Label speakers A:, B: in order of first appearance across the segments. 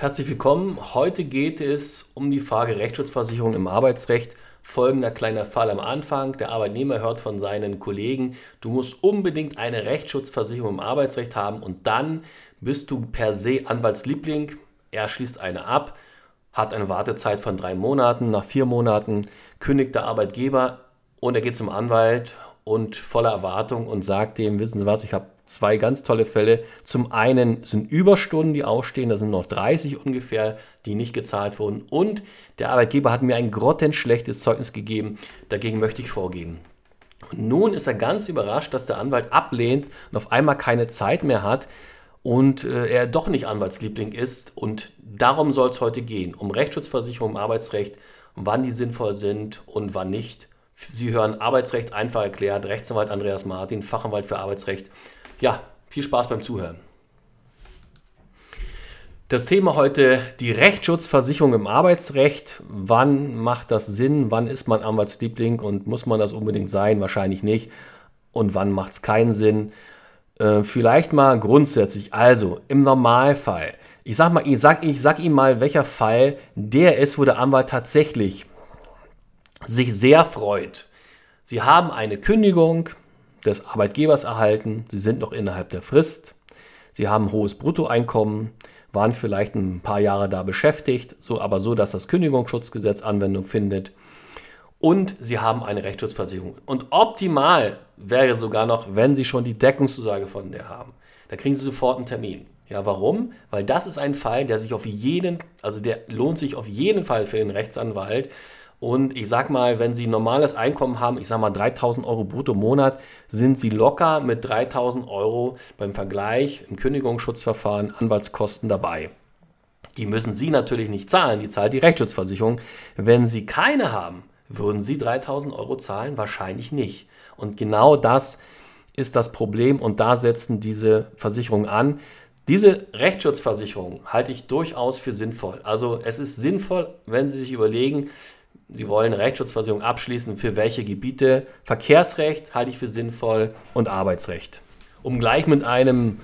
A: Herzlich willkommen. Heute geht es um die Frage Rechtsschutzversicherung im Arbeitsrecht. Folgender kleiner Fall am Anfang. Der Arbeitnehmer hört von seinen Kollegen, du musst unbedingt eine Rechtsschutzversicherung im Arbeitsrecht haben und dann bist du per se Anwaltsliebling. Er schließt eine ab, hat eine Wartezeit von drei Monaten. Nach vier Monaten kündigt der Arbeitgeber und er geht zum Anwalt und voller Erwartung und sagt dem, wissen Sie was, ich habe zwei ganz tolle Fälle. Zum einen sind Überstunden, die ausstehen, da sind noch 30 ungefähr, die nicht gezahlt wurden. Und der Arbeitgeber hat mir ein grottenschlechtes Zeugnis gegeben, dagegen möchte ich vorgehen. Und nun ist er ganz überrascht, dass der Anwalt ablehnt und auf einmal keine Zeit mehr hat und äh, er doch nicht Anwaltsliebling ist. Und darum soll es heute gehen, um Rechtsschutzversicherung im Arbeitsrecht, wann die sinnvoll sind und wann nicht. Sie hören Arbeitsrecht einfach erklärt, Rechtsanwalt Andreas Martin, Fachanwalt für Arbeitsrecht. Ja, viel Spaß beim Zuhören. Das Thema heute die Rechtsschutzversicherung im Arbeitsrecht. Wann macht das Sinn? Wann ist man Anwaltsliebling und muss man das unbedingt sein? Wahrscheinlich nicht. Und wann macht es keinen Sinn? Äh, vielleicht mal grundsätzlich. Also im Normalfall. Ich sag mal, ich sag, ich sag Ihnen mal, welcher Fall der ist, wo der Anwalt tatsächlich sich sehr freut. Sie haben eine Kündigung, des Arbeitgebers erhalten, sie sind noch innerhalb der Frist, sie haben hohes Bruttoeinkommen, waren vielleicht ein paar Jahre da beschäftigt, so, aber so, dass das Kündigungsschutzgesetz Anwendung findet. Und sie haben eine Rechtsschutzversicherung. Und optimal wäre sogar noch, wenn sie schon die Deckungszusage von der haben. Da kriegen sie sofort einen Termin. Ja, warum? Weil das ist ein Fall, der sich auf jeden, also der lohnt sich auf jeden Fall für den Rechtsanwalt, und ich sag mal, wenn Sie normales Einkommen haben, ich sag mal 3000 Euro brutto im Monat, sind Sie locker mit 3000 Euro beim Vergleich im Kündigungsschutzverfahren Anwaltskosten dabei. Die müssen Sie natürlich nicht zahlen, die zahlt die Rechtsschutzversicherung. Wenn Sie keine haben, würden Sie 3000 Euro zahlen? Wahrscheinlich nicht. Und genau das ist das Problem und da setzen diese Versicherungen an. Diese Rechtsschutzversicherung halte ich durchaus für sinnvoll. Also es ist sinnvoll, wenn Sie sich überlegen, Sie wollen Rechtsschutzversicherung abschließen. Für welche Gebiete? Verkehrsrecht halte ich für sinnvoll und Arbeitsrecht. Um gleich mit einem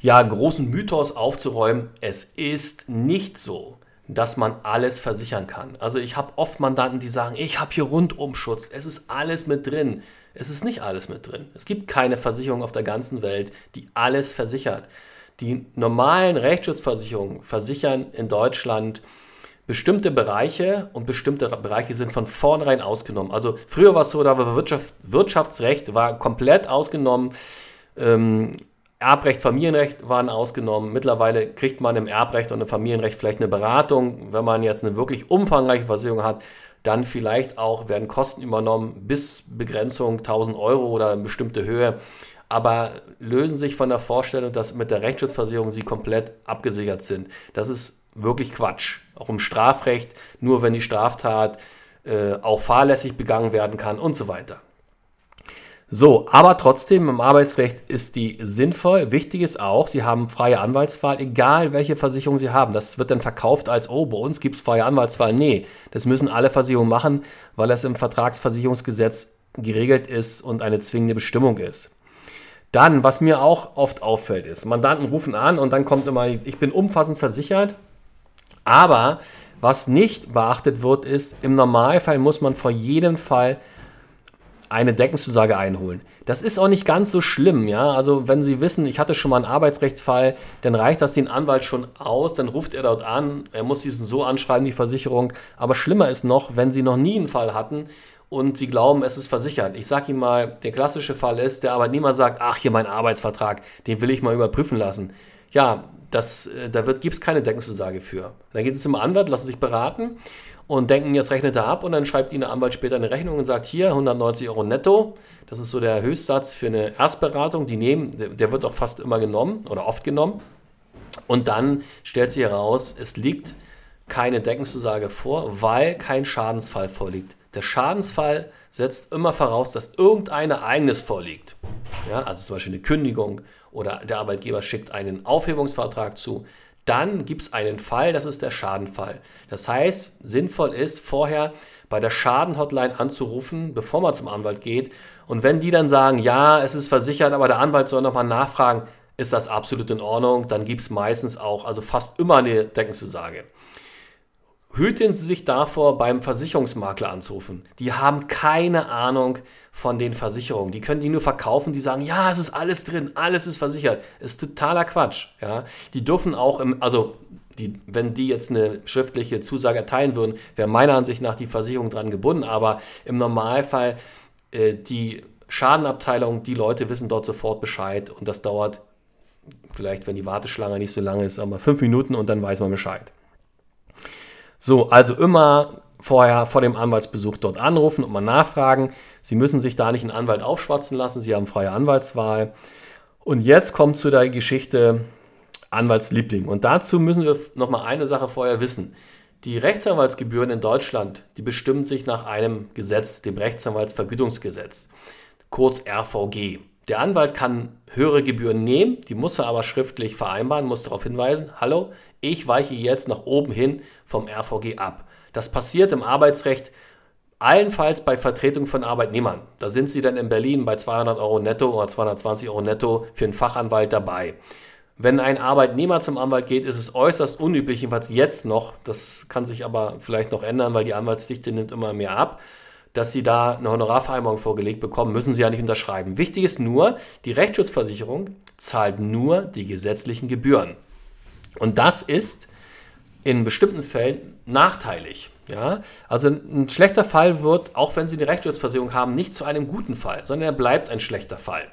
A: ja, großen Mythos aufzuräumen, es ist nicht so, dass man alles versichern kann. Also ich habe oft Mandanten, die sagen, ich habe hier Rundumschutz, es ist alles mit drin. Es ist nicht alles mit drin. Es gibt keine Versicherung auf der ganzen Welt, die alles versichert. Die normalen Rechtsschutzversicherungen versichern in Deutschland bestimmte Bereiche und bestimmte Bereiche sind von vornherein ausgenommen. Also früher war es so, da war Wirtschaft, Wirtschaftsrecht war komplett ausgenommen. Ähm, Erbrecht, Familienrecht waren ausgenommen. Mittlerweile kriegt man im Erbrecht und im Familienrecht vielleicht eine Beratung. Wenn man jetzt eine wirklich umfangreiche Versicherung hat, dann vielleicht auch werden Kosten übernommen bis Begrenzung 1000 Euro oder eine bestimmte Höhe. Aber lösen sich von der Vorstellung, dass mit der Rechtsschutzversicherung sie komplett abgesichert sind. Das ist wirklich Quatsch. Auch im Strafrecht, nur wenn die Straftat äh, auch fahrlässig begangen werden kann und so weiter. So, aber trotzdem im Arbeitsrecht ist die sinnvoll. Wichtig ist auch, Sie haben freie Anwaltswahl, egal welche Versicherung Sie haben. Das wird dann verkauft als, oh, bei uns gibt es freie Anwaltswahl. Nee, das müssen alle Versicherungen machen, weil das im Vertragsversicherungsgesetz geregelt ist und eine zwingende Bestimmung ist. Dann, was mir auch oft auffällt, ist, Mandanten rufen an und dann kommt immer, ich bin umfassend versichert aber was nicht beachtet wird, ist, im Normalfall muss man vor jedem Fall eine Deckungszusage einholen. Das ist auch nicht ganz so schlimm, ja. Also wenn Sie wissen, ich hatte schon mal einen Arbeitsrechtsfall, dann reicht das den Anwalt schon aus, dann ruft er dort an, er muss diesen so anschreiben, die Versicherung. Aber schlimmer ist noch, wenn Sie noch nie einen Fall hatten und Sie glauben, es ist versichert. Ich sage Ihnen mal, der klassische Fall ist, der Arbeitnehmer sagt, ach, hier mein Arbeitsvertrag, den will ich mal überprüfen lassen. Ja, das, äh, da gibt es keine Deckungszusage für. Dann geht es zum Anwalt, lassen sich beraten und denken, jetzt rechnet er ab und dann schreibt Ihnen der Anwalt später eine Rechnung und sagt, hier 190 Euro netto, das ist so der Höchstsatz für eine Erstberatung, die nehmen, der wird auch fast immer genommen oder oft genommen. Und dann stellt sich heraus, es liegt keine Deckungszusage vor, weil kein Schadensfall vorliegt. Der Schadensfall setzt immer voraus, dass irgendein Ereignis vorliegt. Ja, also zum Beispiel eine Kündigung oder der Arbeitgeber schickt einen Aufhebungsvertrag zu, dann gibt es einen Fall, das ist der Schadenfall. Das heißt, sinnvoll ist, vorher bei der Schadenhotline anzurufen, bevor man zum Anwalt geht. Und wenn die dann sagen, ja, es ist versichert, aber der Anwalt soll nochmal nachfragen, ist das absolut in Ordnung. Dann gibt es meistens auch, also fast immer eine Deckenzusage. Hüten Sie sich davor, beim Versicherungsmakler anzurufen. Die haben keine Ahnung von den Versicherungen. Die können die nur verkaufen, die sagen, ja, es ist alles drin, alles ist versichert. ist totaler Quatsch. Ja? Die dürfen auch, im, also die, wenn die jetzt eine schriftliche Zusage erteilen würden, wäre meiner Ansicht nach die Versicherung dran gebunden. Aber im Normalfall äh, die Schadenabteilung, die Leute wissen dort sofort Bescheid und das dauert vielleicht, wenn die Warteschlange nicht so lange ist, aber fünf Minuten und dann weiß man Bescheid. So, also immer vorher vor dem Anwaltsbesuch dort anrufen und mal nachfragen. Sie müssen sich da nicht einen Anwalt aufschwatzen lassen, Sie haben freie Anwaltswahl. Und jetzt kommt zu der Geschichte Anwaltsliebling. Und dazu müssen wir noch mal eine Sache vorher wissen. Die Rechtsanwaltsgebühren in Deutschland, die bestimmen sich nach einem Gesetz, dem Rechtsanwaltsvergütungsgesetz, kurz RVG. Der Anwalt kann höhere Gebühren nehmen, die muss er aber schriftlich vereinbaren, muss darauf hinweisen, hallo, ich weiche jetzt nach oben hin vom RVG ab. Das passiert im Arbeitsrecht allenfalls bei Vertretung von Arbeitnehmern. Da sind Sie dann in Berlin bei 200 Euro netto oder 220 Euro netto für einen Fachanwalt dabei. Wenn ein Arbeitnehmer zum Anwalt geht, ist es äußerst unüblich, jedenfalls jetzt noch, das kann sich aber vielleicht noch ändern, weil die Anwaltsdichte nimmt immer mehr ab, dass Sie da eine Honorarvereinbarung vorgelegt bekommen, müssen Sie ja nicht unterschreiben. Wichtig ist nur, die Rechtsschutzversicherung zahlt nur die gesetzlichen Gebühren. Und das ist in bestimmten Fällen nachteilig. Ja? Also ein schlechter Fall wird, auch wenn Sie eine Rechtsschutzversicherung haben, nicht zu einem guten Fall, sondern er bleibt ein schlechter Fall.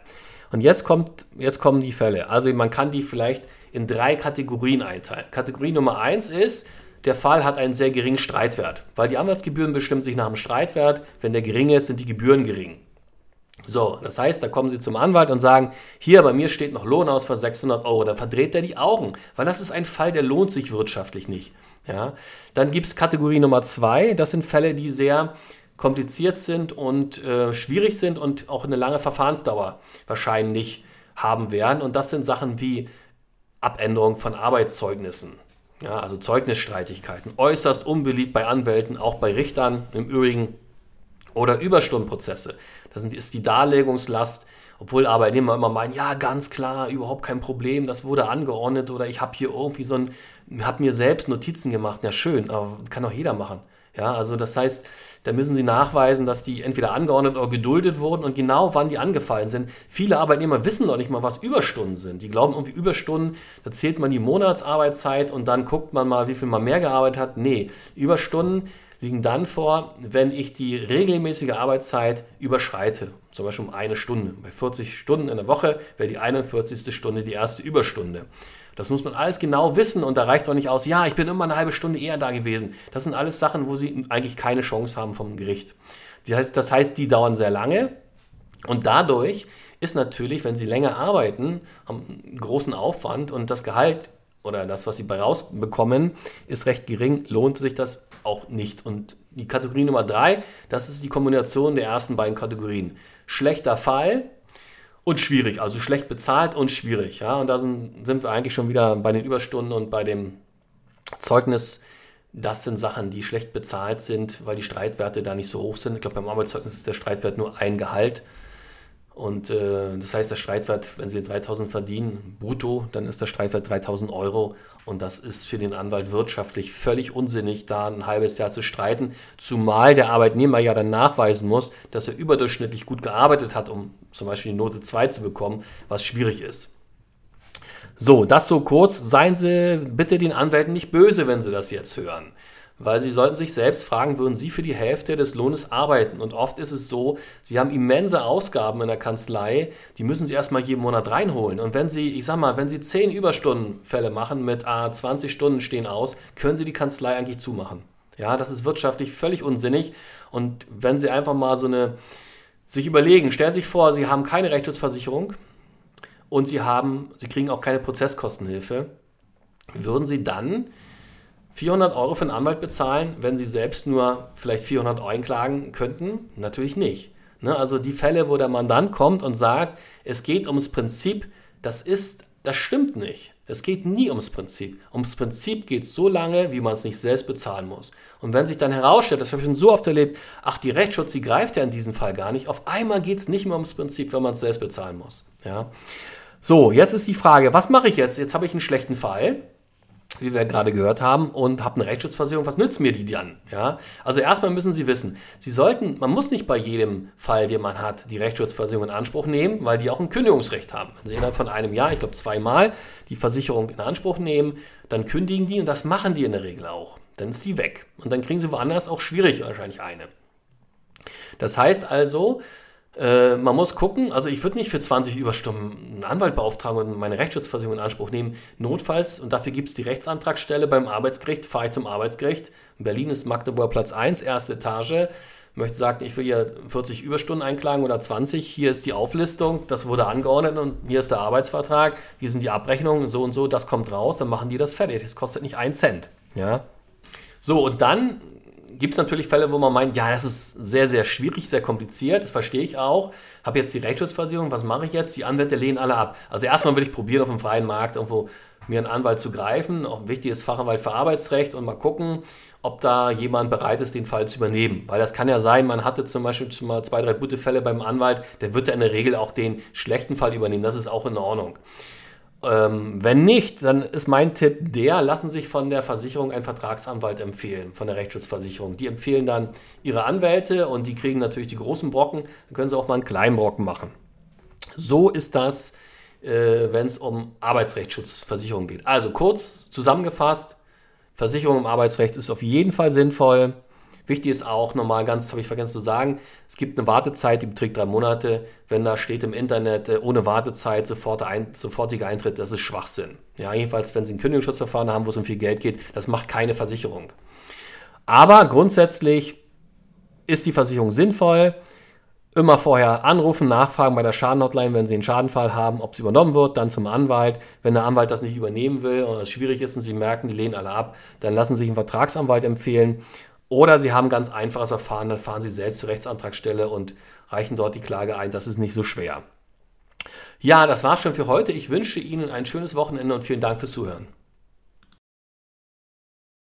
A: Und jetzt, kommt, jetzt kommen die Fälle. Also man kann die vielleicht in drei Kategorien einteilen. Kategorie Nummer eins ist, der Fall hat einen sehr geringen Streitwert, weil die Anwaltsgebühren bestimmen sich nach dem Streitwert. Wenn der gering ist, sind die Gebühren gering. So, das heißt, da kommen Sie zum Anwalt und sagen, hier bei mir steht noch Lohn aus für 600 Euro. Dann verdreht er die Augen, weil das ist ein Fall, der lohnt sich wirtschaftlich nicht. Ja? Dann gibt es Kategorie Nummer zwei, das sind Fälle, die sehr kompliziert sind und äh, schwierig sind und auch eine lange Verfahrensdauer wahrscheinlich haben werden. Und das sind Sachen wie Abänderung von Arbeitszeugnissen. Ja, also Zeugnisstreitigkeiten, äußerst unbeliebt bei Anwälten, auch bei Richtern im Übrigen oder Überstundenprozesse. Das ist die Darlegungslast, obwohl Arbeitnehmer immer meinen, ja, ganz klar, überhaupt kein Problem, das wurde angeordnet oder ich habe hier irgendwie so ein, habe mir selbst Notizen gemacht. Ja, schön, aber kann auch jeder machen. Ja, also das heißt, da müssen Sie nachweisen, dass die entweder angeordnet oder geduldet wurden und genau wann die angefallen sind. Viele Arbeitnehmer wissen noch nicht mal, was Überstunden sind. Die glauben irgendwie Überstunden, da zählt man die Monatsarbeitszeit und dann guckt man mal, wie viel man mehr gearbeitet hat. Nee, Überstunden liegen dann vor, wenn ich die regelmäßige Arbeitszeit überschreite. Zum Beispiel um eine Stunde. Bei 40 Stunden in der Woche wäre die 41. Stunde die erste Überstunde. Das muss man alles genau wissen und da reicht doch nicht aus, ja, ich bin immer eine halbe Stunde eher da gewesen. Das sind alles Sachen, wo Sie eigentlich keine Chance haben vom Gericht. Das heißt, das heißt die dauern sehr lange und dadurch ist natürlich, wenn Sie länger arbeiten, haben einen großen Aufwand und das Gehalt oder das, was Sie rausbekommen, ist recht gering, lohnt sich das auch nicht. Und die Kategorie Nummer drei, das ist die Kombination der ersten beiden Kategorien. Schlechter Fall, und schwierig, also schlecht bezahlt und schwierig. Ja? Und da sind, sind wir eigentlich schon wieder bei den Überstunden und bei dem Zeugnis. Das sind Sachen, die schlecht bezahlt sind, weil die Streitwerte da nicht so hoch sind. Ich glaube, beim Arbeitszeugnis ist der Streitwert nur ein Gehalt. Und äh, das heißt, der Streitwert, wenn Sie 3000 verdienen, brutto, dann ist der Streitwert 3000 Euro. Und das ist für den Anwalt wirtschaftlich völlig unsinnig, da ein halbes Jahr zu streiten. Zumal der Arbeitnehmer ja dann nachweisen muss, dass er überdurchschnittlich gut gearbeitet hat, um zum Beispiel die Note 2 zu bekommen, was schwierig ist. So, das so kurz. Seien Sie bitte den Anwälten nicht böse, wenn Sie das jetzt hören weil sie sollten sich selbst fragen, würden sie für die Hälfte des Lohnes arbeiten? Und oft ist es so, sie haben immense Ausgaben in der Kanzlei, die müssen sie erstmal jeden Monat reinholen. Und wenn sie, ich sag mal, wenn sie 10 Überstundenfälle machen mit ah, 20 Stunden stehen aus, können sie die Kanzlei eigentlich zumachen. Ja, das ist wirtschaftlich völlig unsinnig. Und wenn sie einfach mal so eine, sich überlegen, stellen Sie sich vor, Sie haben keine Rechtsschutzversicherung und Sie haben, Sie kriegen auch keine Prozesskostenhilfe, würden Sie dann 400 Euro für einen Anwalt bezahlen, wenn sie selbst nur vielleicht 400 einklagen könnten? Natürlich nicht. Ne? Also die Fälle, wo der Mandant kommt und sagt, es geht ums Prinzip, das ist, das stimmt nicht. Es geht nie ums Prinzip. Ums Prinzip geht es so lange, wie man es nicht selbst bezahlen muss. Und wenn sich dann herausstellt, das habe ich schon so oft erlebt, ach, die Rechtsschutz, die greift ja in diesem Fall gar nicht, auf einmal geht es nicht mehr ums Prinzip, wenn man es selbst bezahlen muss. Ja? So, jetzt ist die Frage, was mache ich jetzt? Jetzt habe ich einen schlechten Fall wie wir gerade gehört haben, und habe eine Rechtsschutzversicherung, was nützt mir die dann? Ja? Also erstmal müssen Sie wissen, Sie sollten, man muss nicht bei jedem Fall, den man hat, die Rechtsschutzversicherung in Anspruch nehmen, weil die auch ein Kündigungsrecht haben. Wenn Sie innerhalb von einem Jahr, ich glaube zweimal, die Versicherung in Anspruch nehmen, dann kündigen die und das machen die in der Regel auch. Dann ist die weg. Und dann kriegen Sie woanders auch schwierig wahrscheinlich eine. Das heißt also, äh, man muss gucken, also ich würde nicht für 20 Überstunden einen Anwalt beauftragen und meine Rechtsschutzversicherung in Anspruch nehmen. Notfalls, und dafür gibt es die Rechtsantragsstelle beim Arbeitsgericht, fahre ich zum Arbeitsgericht. In Berlin ist Magdeburg Platz 1, erste Etage. möchte sagen, ich will hier 40 Überstunden einklagen oder 20. Hier ist die Auflistung, das wurde angeordnet und hier ist der Arbeitsvertrag, hier sind die Abrechnungen, so und so, das kommt raus, dann machen die das fertig. Das kostet nicht einen Cent. Ja? So, und dann gibt es natürlich Fälle, wo man meint, ja, das ist sehr, sehr schwierig, sehr kompliziert, das verstehe ich auch. Habe jetzt die Rechtsschutzversicherung, was mache ich jetzt? Die Anwälte lehnen alle ab. Also erstmal will ich probieren, auf dem freien Markt irgendwo mir einen Anwalt zu greifen, auch ein wichtiges Fachanwalt für Arbeitsrecht und mal gucken, ob da jemand bereit ist, den Fall zu übernehmen. Weil das kann ja sein, man hatte zum Beispiel schon mal zwei, drei gute Fälle beim Anwalt, der wird ja in der Regel auch den schlechten Fall übernehmen. Das ist auch in Ordnung. Ähm, wenn nicht, dann ist mein Tipp der, lassen sich von der Versicherung einen Vertragsanwalt empfehlen, von der Rechtsschutzversicherung. Die empfehlen dann ihre Anwälte und die kriegen natürlich die großen Brocken, dann können sie auch mal einen kleinen Brocken machen. So ist das, äh, wenn es um Arbeitsrechtsschutzversicherung geht. Also kurz zusammengefasst, Versicherung im Arbeitsrecht ist auf jeden Fall sinnvoll. Wichtig ist auch nochmal ganz, habe ich vergessen zu sagen, es gibt eine Wartezeit, die beträgt drei Monate. Wenn da steht im Internet, äh, ohne Wartezeit, sofort ein, sofortiger Eintritt, das ist Schwachsinn. Ja, jedenfalls, wenn Sie ein Kündigungsschutzverfahren haben, wo es um viel Geld geht, das macht keine Versicherung. Aber grundsätzlich ist die Versicherung sinnvoll. Immer vorher anrufen, nachfragen bei der Schadenhotline, wenn Sie einen Schadenfall haben, ob es übernommen wird, dann zum Anwalt. Wenn der Anwalt das nicht übernehmen will oder es schwierig ist und Sie merken, die lehnen alle ab, dann lassen Sie sich einen Vertragsanwalt empfehlen oder Sie haben ganz einfaches Verfahren, dann fahren Sie selbst zur Rechtsantragsstelle und reichen dort die Klage ein. Das ist nicht so schwer. Ja, das war's schon für heute. Ich wünsche Ihnen ein schönes Wochenende und vielen Dank fürs Zuhören.